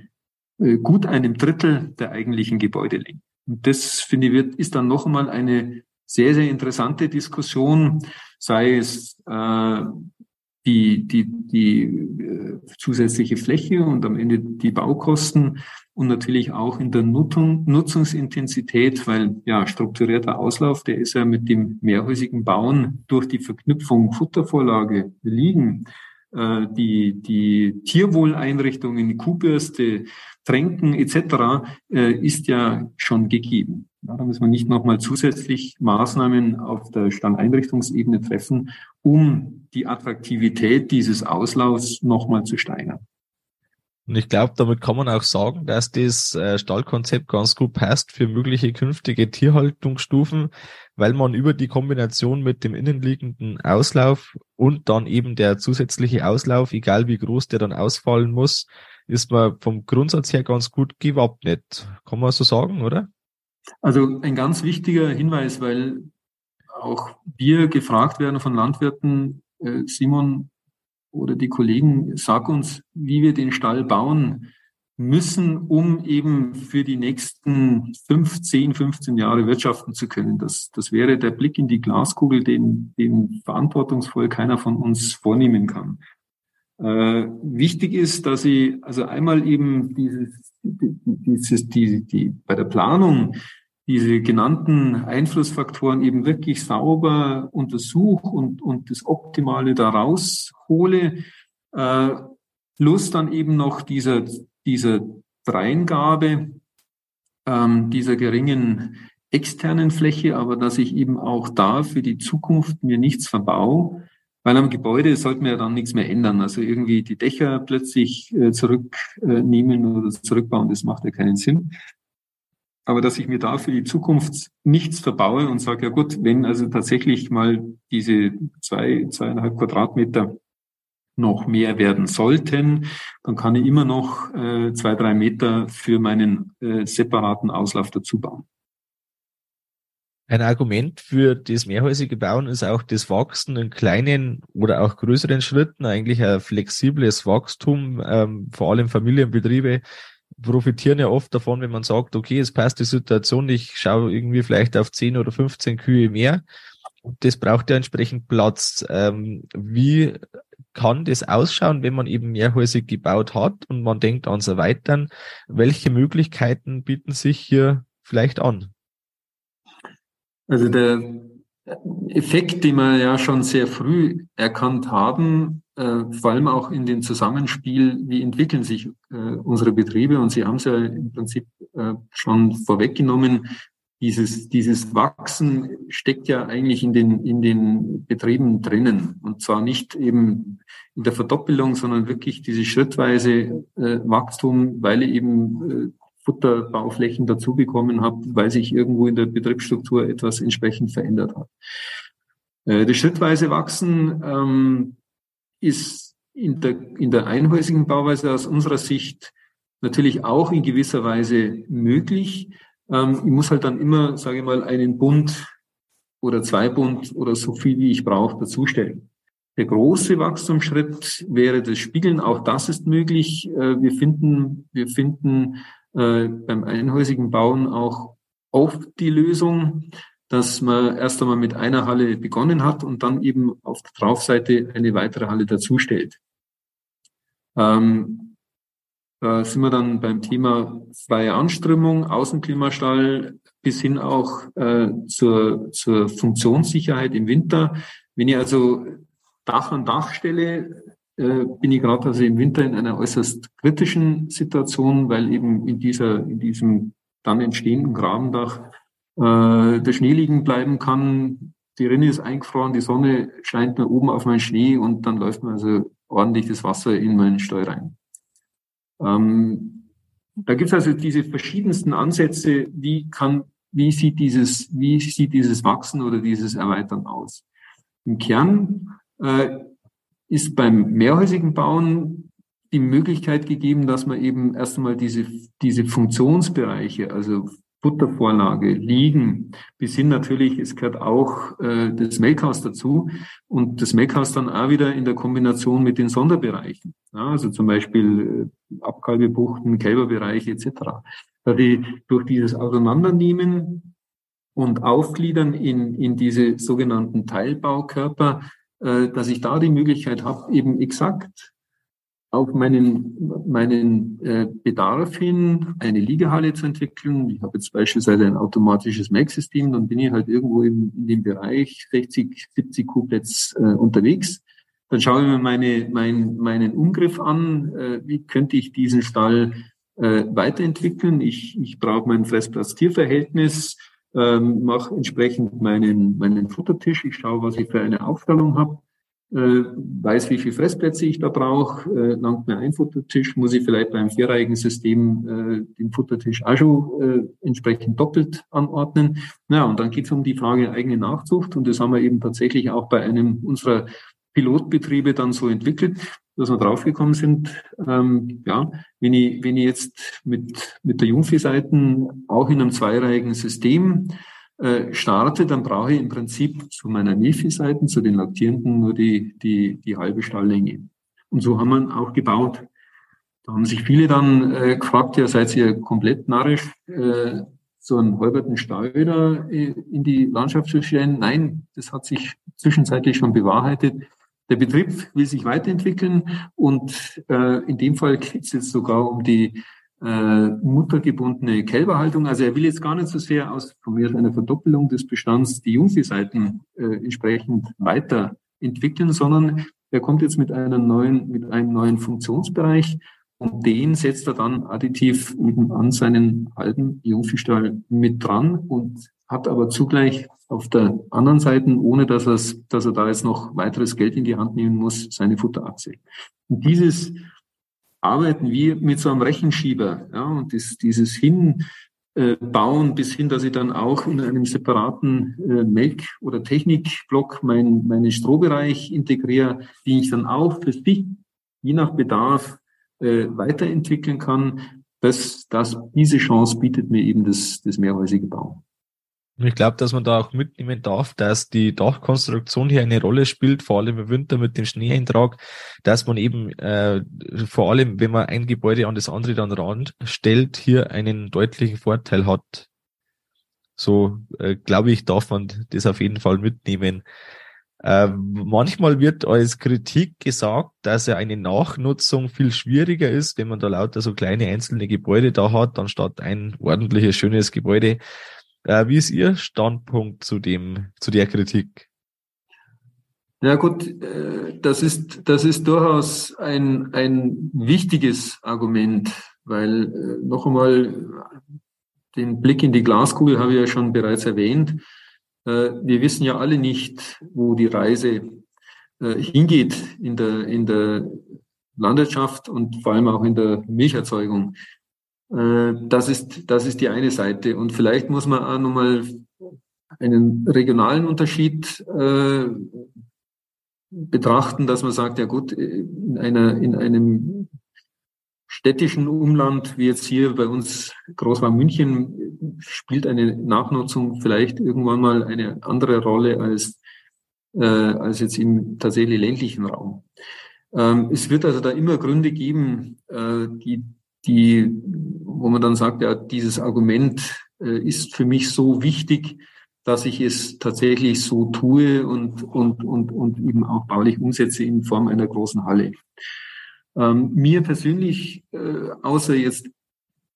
gut einem Drittel der eigentlichen Gebäudelänge. Und das, finde ich, wird, ist dann noch einmal eine sehr, sehr interessante Diskussion, sei es äh, die, die, die äh, zusätzliche Fläche und am Ende die Baukosten und natürlich auch in der Nutzung, Nutzungsintensität, weil ja strukturierter Auslauf, der ist ja mit dem mehrhäusigen Bauen durch die Verknüpfung Futtervorlage liegen, äh, die, die Tierwohleinrichtungen, die Kuhbürste, Tränken etc. Äh, ist ja schon gegeben. Da muss man nicht nochmal zusätzlich Maßnahmen auf der Standeinrichtungsebene treffen, um die Attraktivität dieses Auslaufs nochmal zu steigern. Und ich glaube, damit kann man auch sagen, dass das äh, Stallkonzept ganz gut passt für mögliche künftige Tierhaltungsstufen, weil man über die Kombination mit dem innenliegenden Auslauf und dann eben der zusätzliche Auslauf, egal wie groß der dann ausfallen muss, ist man vom Grundsatz her ganz gut gewappnet. Kann man so sagen, oder? Also ein ganz wichtiger Hinweis, weil auch wir gefragt werden von Landwirten, äh, Simon, oder die Kollegen, sag uns, wie wir den Stall bauen müssen, um eben für die nächsten 15, 15 Jahre wirtschaften zu können. Das, das wäre der Blick in die Glaskugel, den, den verantwortungsvoll keiner von uns vornehmen kann. Äh, wichtig ist, dass sie also einmal eben dieses, dieses, die, die, bei der Planung diese genannten Einflussfaktoren eben wirklich sauber untersuche und, und das Optimale daraus hole, äh, plus dann eben noch dieser, dieser Dreingabe ähm, dieser geringen externen Fläche, aber dass ich eben auch da für die Zukunft mir nichts verbau, weil am Gebäude sollte man ja dann nichts mehr ändern. Also irgendwie die Dächer plötzlich äh, zurücknehmen äh, oder zurückbauen, das macht ja keinen Sinn aber dass ich mir da für die Zukunft nichts verbaue und sage, ja gut, wenn also tatsächlich mal diese zwei, zweieinhalb Quadratmeter noch mehr werden sollten, dann kann ich immer noch äh, zwei, drei Meter für meinen äh, separaten Auslauf dazu bauen. Ein Argument für das mehrhäusige Bauen ist auch das Wachsen in kleinen oder auch größeren Schritten, eigentlich ein flexibles Wachstum, ähm, vor allem Familienbetriebe profitieren ja oft davon, wenn man sagt, okay, es passt die Situation, ich schaue irgendwie vielleicht auf 10 oder 15 Kühe mehr. Das braucht ja entsprechend Platz. Ähm, wie kann das ausschauen, wenn man eben mehrhäusig gebaut hat und man denkt ans Erweitern? Welche Möglichkeiten bieten sich hier vielleicht an? Also der Effekt, den wir ja schon sehr früh erkannt haben, äh, vor allem auch in dem Zusammenspiel, wie entwickeln sich äh, unsere Betriebe. Und Sie haben es ja im Prinzip äh, schon vorweggenommen. Dieses, dieses Wachsen steckt ja eigentlich in den, in den Betrieben drinnen. Und zwar nicht eben in der Verdoppelung, sondern wirklich diese schrittweise äh, Wachstum, weil eben äh, Futterbauflächen dazubekommen habe, weil sich irgendwo in der Betriebsstruktur etwas entsprechend verändert hat. Äh, das schrittweise Wachsen ähm, ist in der, in der einhäusigen Bauweise aus unserer Sicht natürlich auch in gewisser Weise möglich. Ähm, ich muss halt dann immer, sage ich mal, einen Bund oder zwei Bund oder so viel, wie ich brauche, dazustellen. Der große Wachstumsschritt wäre das Spiegeln. Auch das ist möglich. Äh, wir finden, wir finden äh, beim einhäusigen Bauen auch oft die Lösung, dass man erst einmal mit einer Halle begonnen hat und dann eben auf der Draufseite eine weitere Halle dazustellt. Ähm, da sind wir dann beim Thema freie Anströmung, Außenklimastall bis hin auch äh, zur, zur Funktionssicherheit im Winter. Wenn ich also Dach an Dach stelle, äh, bin ich gerade also im Winter in einer äußerst kritischen Situation, weil eben in dieser, in diesem dann entstehenden Grabendach äh, der Schnee liegen bleiben kann. Die Rinne ist eingefroren, die Sonne scheint nach oben auf meinen Schnee und dann läuft mir also ordentlich das Wasser in meinen Stall rein. Ähm, da gibt es also diese verschiedensten Ansätze, wie kann, wie sieht dieses, wie sieht dieses Wachsen oder dieses Erweitern aus? Im Kern äh, ist beim mehrhäusigen Bauen die Möglichkeit gegeben, dass man eben erst einmal diese, diese Funktionsbereiche, also Buttervorlage, Liegen, bis hin natürlich, es gehört auch äh, das Melkhaus dazu und das Melkhaus dann auch wieder in der Kombination mit den Sonderbereichen, ja, also zum Beispiel äh, Abkalbebuchten, Kälberbereiche etc. Da die durch dieses Auseinandernehmen und Aufgliedern in, in diese sogenannten Teilbaukörper, äh, dass ich da die Möglichkeit habe, eben exakt auf meinen, meinen äh, Bedarf hin eine Liegehalle zu entwickeln. Ich habe jetzt beispielsweise ein automatisches Mac-System, dann bin ich halt irgendwo im, in dem Bereich 60, 70 Kuhplätze äh, unterwegs. Dann schaue ich mir meine, mein, meinen Umgriff an. Äh, wie könnte ich diesen Stall äh, weiterentwickeln? Ich, ich brauche mein Fressplatz-Tier-Verhältnis, ähm, mache entsprechend meinen, meinen Futtertisch. Ich schaue, was ich für eine Aufstellung habe weiß, wie viel Fressplätze ich da brauche, äh, langt mir ein Futtertisch, muss ich vielleicht beim vierreihigen System äh, den Futtertisch auch schon äh, entsprechend doppelt anordnen. Ja, und dann geht es um die Frage eigene Nachzucht. Und das haben wir eben tatsächlich auch bei einem unserer Pilotbetriebe dann so entwickelt, dass wir draufgekommen sind, ähm, ja, wenn ich, wenn ich jetzt mit, mit der Jungviehseiten auch in einem zweireihigen System äh, starte, dann brauche ich im Prinzip zu meiner Milchviehseiten, zu den Laktierenden nur die, die, die halbe Stalllänge. Und so haben wir auch gebaut. Da haben sich viele dann äh, gefragt, ja, seid ihr komplett narrisch, äh, so einen halberten Stall wieder äh, in die Landschaft zu stellen? Nein, das hat sich zwischenzeitlich schon bewahrheitet. Der Betrieb will sich weiterentwickeln und äh, in dem Fall geht es jetzt sogar um die äh, muttergebundene Kälberhaltung. Also er will jetzt gar nicht so sehr aus von mir einer Verdoppelung des Bestands die Jungviehseiten äh, entsprechend weiterentwickeln, sondern er kommt jetzt mit einem neuen, mit einem neuen Funktionsbereich und den setzt er dann additiv eben an seinen alten Jungviehstall mit dran und hat aber zugleich auf der anderen Seite, ohne dass, er, dass er da jetzt noch weiteres Geld in die Hand nehmen muss, seine Futterachse. Und dieses arbeiten wir mit so einem Rechenschieber. Ja, und das, dieses Hinbauen bis hin, dass ich dann auch in einem separaten äh, Melk- oder Technikblock mein, meinen Strohbereich integriere, den ich dann auch für sich, je nach Bedarf, äh, weiterentwickeln kann. Das, das, diese Chance bietet mir eben das, das mehrhäusige Bauen. Und ich glaube, dass man da auch mitnehmen darf, dass die Dachkonstruktion hier eine Rolle spielt, vor allem im Winter mit dem Schneeeintrag, dass man eben äh, vor allem, wenn man ein Gebäude an das andere dann ran stellt, hier einen deutlichen Vorteil hat. So äh, glaube ich, darf man das auf jeden Fall mitnehmen. Äh, manchmal wird als Kritik gesagt, dass ja eine Nachnutzung viel schwieriger ist, wenn man da lauter so kleine einzelne Gebäude da hat, anstatt ein ordentliches, schönes Gebäude. Äh, wie ist Ihr Standpunkt zu dem, zu der Kritik? Ja gut, äh, das ist, das ist durchaus ein, ein wichtiges Argument, weil äh, noch einmal den Blick in die Glaskugel habe ich ja schon bereits erwähnt. Äh, wir wissen ja alle nicht, wo die Reise hingeht in der, in der Landwirtschaft und vor allem auch in der Milcherzeugung. Das ist, das ist die eine Seite. Und vielleicht muss man auch nochmal einen regionalen Unterschied betrachten, dass man sagt, ja gut, in einer, in einem städtischen Umland, wie jetzt hier bei uns Großraum München, spielt eine Nachnutzung vielleicht irgendwann mal eine andere Rolle als, äh, als jetzt im tatsächlich ländlichen Raum. Ähm, es wird also da immer Gründe geben, äh, die, die, wo man dann sagt, ja, dieses Argument äh, ist für mich so wichtig, dass ich es tatsächlich so tue und, und, und, und eben auch baulich umsetze in Form einer großen Halle. Ähm, mir persönlich, äh, außer jetzt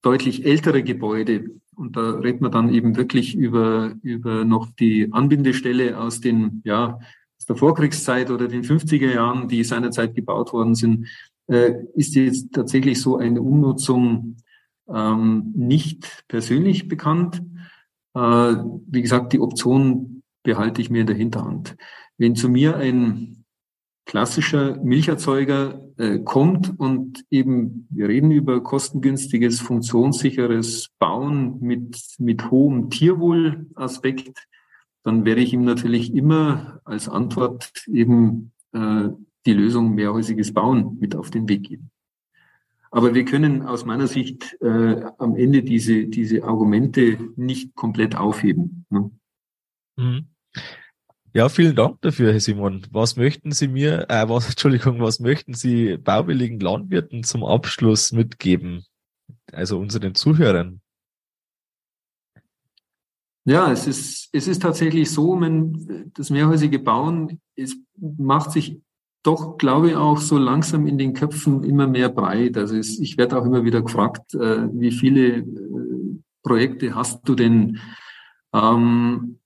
deutlich ältere Gebäude, und da redet man dann eben wirklich über, über noch die Anbindestelle aus den, ja, aus der Vorkriegszeit oder den 50er Jahren, die seinerzeit gebaut worden sind, ist jetzt tatsächlich so eine Umnutzung ähm, nicht persönlich bekannt. Äh, wie gesagt, die Option behalte ich mir in der Hinterhand. Wenn zu mir ein klassischer Milcherzeuger äh, kommt und eben, wir reden über kostengünstiges, funktionssicheres Bauen mit, mit hohem Tierwohlaspekt, dann werde ich ihm natürlich immer als Antwort eben äh, die Lösung mehrhäusiges Bauen mit auf den Weg geben. Aber wir können aus meiner Sicht äh, am Ende diese, diese Argumente nicht komplett aufheben. Ne? Mhm. Ja, vielen Dank dafür, Herr Simon. Was möchten Sie mir, äh, was, Entschuldigung, was möchten Sie bauwilligen Landwirten zum Abschluss mitgeben? Also unseren Zuhörern. Ja, es ist, es ist tatsächlich so, man, das mehrhäusige Bauen, es macht sich doch, glaube ich, auch so langsam in den Köpfen immer mehr breit. Also es, ich werde auch immer wieder gefragt, äh, wie viele äh, Projekte hast du denn ähm,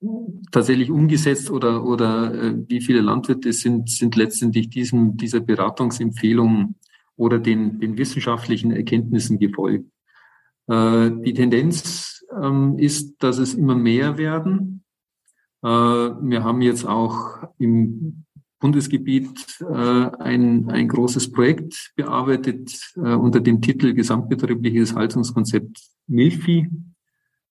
tatsächlich umgesetzt oder, oder äh, wie viele Landwirte sind, sind letztendlich diesem, dieser Beratungsempfehlung oder den, den wissenschaftlichen Erkenntnissen gefolgt. Äh, die Tendenz ähm, ist, dass es immer mehr werden. Äh, wir haben jetzt auch im Bundesgebiet äh, ein, ein großes Projekt bearbeitet äh, unter dem Titel Gesamtbetriebliches Haltungskonzept Milchvieh.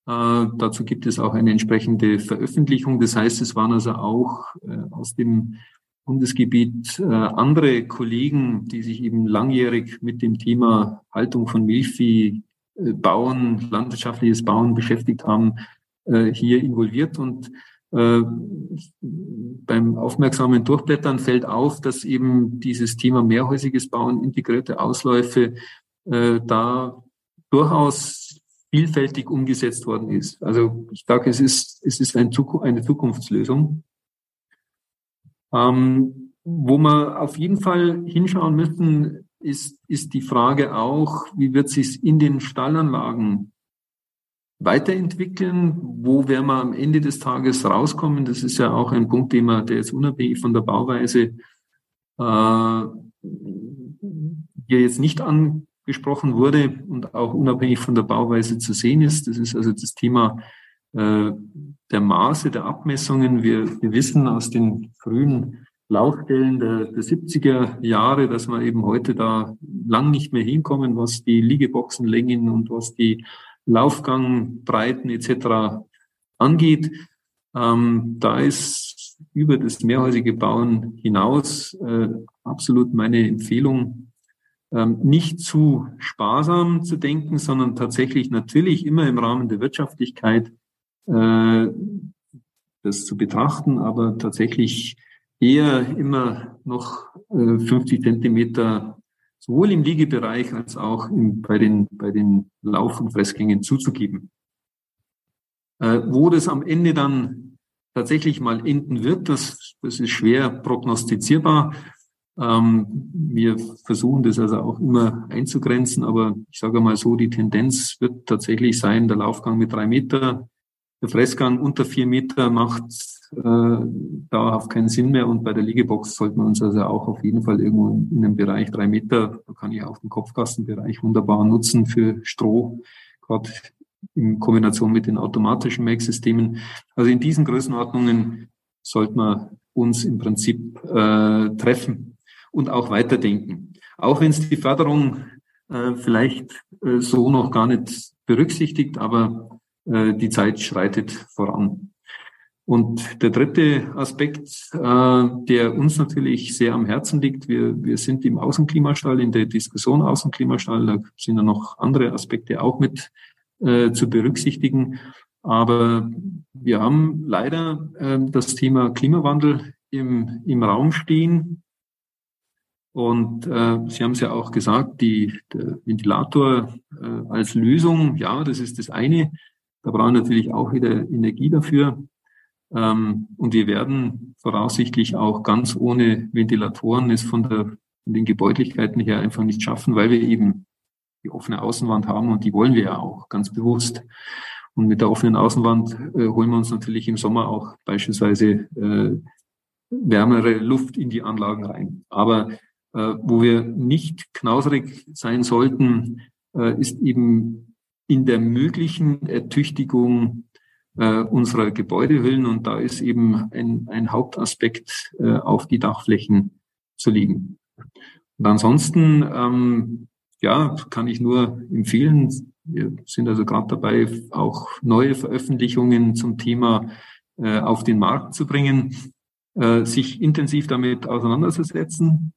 Äh, dazu gibt es auch eine entsprechende Veröffentlichung. Das heißt, es waren also auch äh, aus dem Bundesgebiet äh, andere Kollegen, die sich eben langjährig mit dem Thema Haltung von Milchvieh, äh, Bauen, landwirtschaftliches Bauen beschäftigt haben, äh, hier involviert und beim aufmerksamen Durchblättern fällt auf, dass eben dieses Thema mehrhäusiges Bauen, integrierte Ausläufe äh, da durchaus vielfältig umgesetzt worden ist. Also ich sage, es ist, es ist ein Zukunft, eine Zukunftslösung. Ähm, wo wir auf jeden Fall hinschauen müssen, ist, ist die Frage auch, wie wird sich in den Stallanlagen weiterentwickeln? Wo werden wir am Ende des Tages rauskommen? Das ist ja auch ein Punkt, den man, der jetzt unabhängig von der Bauweise äh, hier jetzt nicht angesprochen wurde und auch unabhängig von der Bauweise zu sehen ist. Das ist also das Thema äh, der Maße der Abmessungen. Wir, wir wissen aus den frühen Laufstellen der, der 70er Jahre, dass wir eben heute da lang nicht mehr hinkommen, was die Liegeboxenlängen und was die Laufgang, Breiten etc. angeht. Ähm, da ist über das mehrhäusige Bauen hinaus äh, absolut meine Empfehlung, ähm, nicht zu sparsam zu denken, sondern tatsächlich natürlich immer im Rahmen der Wirtschaftlichkeit äh, das zu betrachten, aber tatsächlich eher immer noch äh, 50 Zentimeter sowohl im Liegebereich als auch im, bei, den, bei den Lauf- und Fressgängen zuzugeben. Äh, wo das am Ende dann tatsächlich mal enden wird, das, das ist schwer prognostizierbar. Ähm, wir versuchen das also auch immer einzugrenzen, aber ich sage mal so, die Tendenz wird tatsächlich sein, der Laufgang mit drei Meter der Fressgang unter vier Meter macht äh, dauerhaft keinen Sinn mehr und bei der Liegebox sollten wir uns also auch auf jeden Fall irgendwo in einem Bereich drei Meter, da kann ich auch den Kopfkastenbereich wunderbar nutzen für Stroh, gerade in Kombination mit den automatischen Make-Systemen. Also in diesen Größenordnungen sollten wir uns im Prinzip äh, treffen und auch weiterdenken. Auch wenn es die Förderung äh, vielleicht äh, so noch gar nicht berücksichtigt, aber äh, die Zeit schreitet voran. Und der dritte Aspekt, äh, der uns natürlich sehr am Herzen liegt, wir, wir sind im Außenklimastall, in der Diskussion Außenklimastall, da sind ja noch andere Aspekte auch mit äh, zu berücksichtigen. Aber wir haben leider äh, das Thema Klimawandel im, im Raum stehen. Und äh, Sie haben es ja auch gesagt, die, der Ventilator äh, als Lösung, ja, das ist das eine. Da brauchen wir natürlich auch wieder Energie dafür. Ähm, und wir werden voraussichtlich auch ganz ohne Ventilatoren es von, der, von den Gebäudlichkeiten her einfach nicht schaffen, weil wir eben die offene Außenwand haben und die wollen wir ja auch ganz bewusst. Und mit der offenen Außenwand äh, holen wir uns natürlich im Sommer auch beispielsweise äh, wärmere Luft in die Anlagen rein. Aber äh, wo wir nicht knauserig sein sollten, äh, ist eben in der möglichen Ertüchtigung äh, unserer Gebäudehüllen. Und da ist eben ein, ein Hauptaspekt, äh, auf die Dachflächen zu liegen. Und ansonsten, ähm, ja, kann ich nur empfehlen, wir sind also gerade dabei, auch neue Veröffentlichungen zum Thema äh, auf den Markt zu bringen, äh, sich intensiv damit auseinanderzusetzen,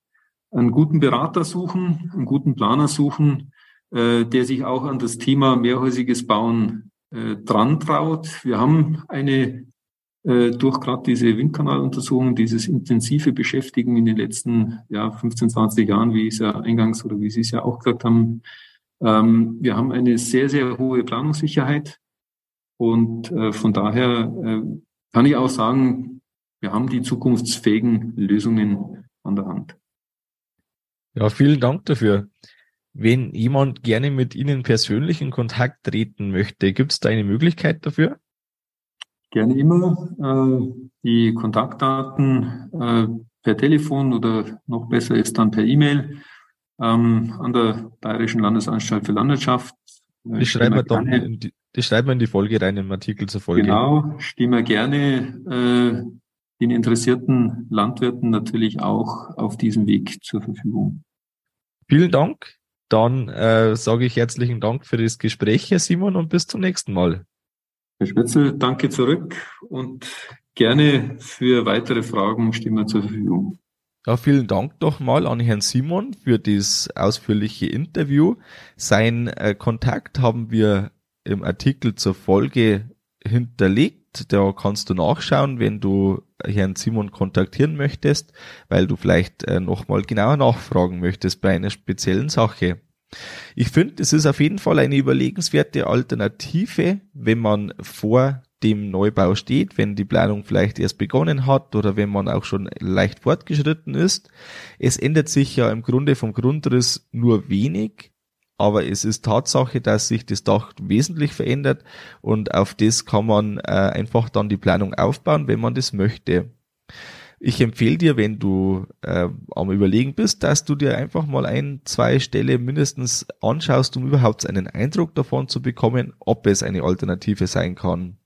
einen guten Berater suchen, einen guten Planer suchen, äh, der sich auch an das Thema mehrhäusiges Bauen äh, dran traut. Wir haben eine äh, durch gerade diese Windkanaluntersuchung, dieses intensive Beschäftigen in den letzten ja, 15, 20 Jahren, wie ich es ja eingangs oder wie Sie es ja auch gesagt haben, ähm, wir haben eine sehr, sehr hohe Planungssicherheit und äh, von daher äh, kann ich auch sagen, wir haben die zukunftsfähigen Lösungen an der Hand. Ja, vielen Dank dafür. Wenn jemand gerne mit Ihnen persönlich in Kontakt treten möchte, gibt es da eine Möglichkeit dafür? Gerne immer. Äh, die Kontaktdaten äh, per Telefon oder noch besser ist dann per E-Mail ähm, an der Bayerischen Landesanstalt für Landwirtschaft. Äh, die schreiben wir dann in die, die schreiben wir in die Folge rein, im Artikel zur Folge. Genau, stehen wir gerne äh, den interessierten Landwirten natürlich auch auf diesem Weg zur Verfügung. Vielen Dank. Dann äh, sage ich herzlichen Dank für das Gespräch, Herr Simon, und bis zum nächsten Mal. Herr Spitzel, danke zurück und gerne für weitere Fragen stehen wir zur Verfügung. Ja, vielen Dank nochmal an Herrn Simon für das ausführliche Interview. Sein äh, Kontakt haben wir im Artikel zur Folge hinterlegt. Da kannst du nachschauen, wenn du Herrn Simon kontaktieren möchtest, weil du vielleicht äh, nochmal genauer nachfragen möchtest bei einer speziellen Sache. Ich finde, es ist auf jeden Fall eine überlegenswerte Alternative, wenn man vor dem Neubau steht, wenn die Planung vielleicht erst begonnen hat oder wenn man auch schon leicht fortgeschritten ist. Es ändert sich ja im Grunde vom Grundriss nur wenig, aber es ist Tatsache, dass sich das Dach wesentlich verändert und auf das kann man äh, einfach dann die Planung aufbauen, wenn man das möchte. Ich empfehle dir, wenn du äh, am Überlegen bist, dass du dir einfach mal ein, zwei Stelle mindestens anschaust, um überhaupt einen Eindruck davon zu bekommen, ob es eine Alternative sein kann.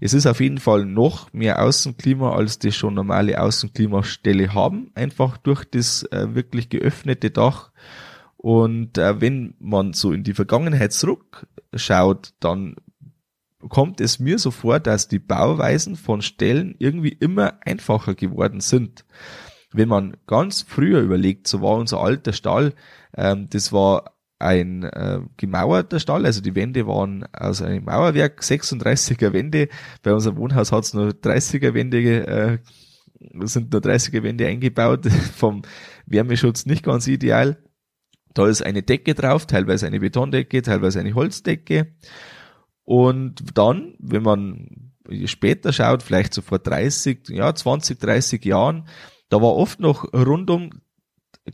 Es ist auf jeden Fall noch mehr Außenklima, als die schon normale Außenklimastelle haben, einfach durch das äh, wirklich geöffnete Dach. Und äh, wenn man so in die Vergangenheit zurückschaut, dann kommt es mir so vor, dass die Bauweisen von Stellen irgendwie immer einfacher geworden sind. Wenn man ganz früher überlegt, so war unser alter Stall, ähm, das war ein äh, gemauerter Stall, also die Wände waren aus einem Mauerwerk, 36er Wände. Bei unserem Wohnhaus hat es nur 30er Wände, äh, sind nur 30er Wände eingebaut, vom Wärmeschutz nicht ganz ideal. Da ist eine Decke drauf, teilweise eine Betondecke, teilweise eine Holzdecke. Und dann, wenn man später schaut, vielleicht so vor 30, ja, 20, 30 Jahren, da war oft noch rundum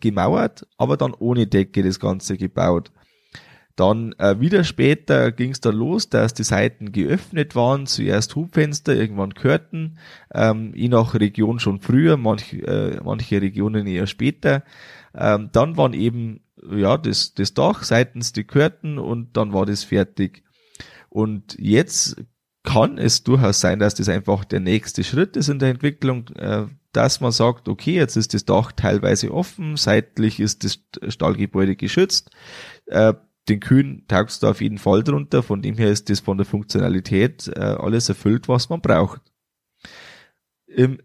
gemauert, aber dann ohne Decke das Ganze gebaut. Dann äh, wieder später ging es dann los, dass die Seiten geöffnet waren, zuerst Hubfenster, irgendwann Curtain, ähm, je nach Region schon früher, manch, äh, manche Regionen eher später. Ähm, dann waren eben ja das, das Dach seitens die Curtain und dann war das fertig. Und jetzt kann es durchaus sein, dass das einfach der nächste Schritt ist in der Entwicklung, äh, dass man sagt, okay, jetzt ist das Dach teilweise offen, seitlich ist das Stahlgebäude geschützt, äh, den Kühen taugst du auf jeden Fall drunter, von dem her ist das von der Funktionalität äh, alles erfüllt, was man braucht. Im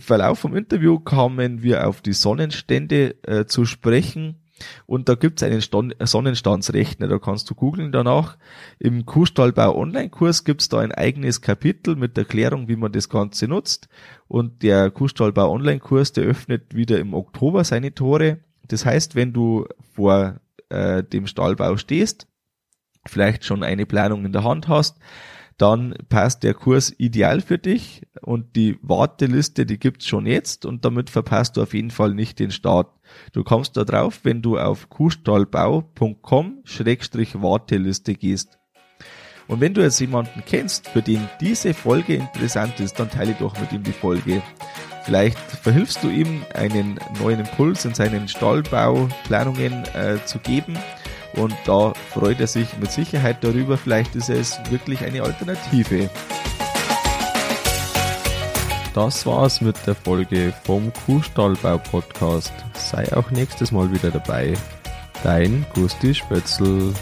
Verlauf vom Interview kamen wir auf die Sonnenstände äh, zu sprechen und da gibt's einen Stand Sonnenstandsrechner, da kannst du googeln danach. Im Kuhstallbau Online-Kurs gibt's da ein eigenes Kapitel mit Erklärung, wie man das Ganze nutzt. Und der Kuhstallbau Online-Kurs, der öffnet wieder im Oktober seine Tore. Das heißt, wenn du vor äh, dem Stallbau stehst, vielleicht schon eine Planung in der Hand hast, dann passt der Kurs ideal für dich und die Warteliste, die gibt's schon jetzt und damit verpasst du auf jeden Fall nicht den Start. Du kommst da drauf, wenn du auf kuhstallbau.com-warteliste gehst. Und wenn du jetzt jemanden kennst, für den diese Folge interessant ist, dann teile doch mit ihm die Folge. Vielleicht verhilfst du ihm, einen neuen Impuls in seinen Stallbauplanungen äh, zu geben. Und da freut er sich mit Sicherheit darüber. Vielleicht ist es wirklich eine Alternative. Das war's mit der Folge vom Kuhstallbau Podcast. Sei auch nächstes Mal wieder dabei. Dein Gusti Spötzl.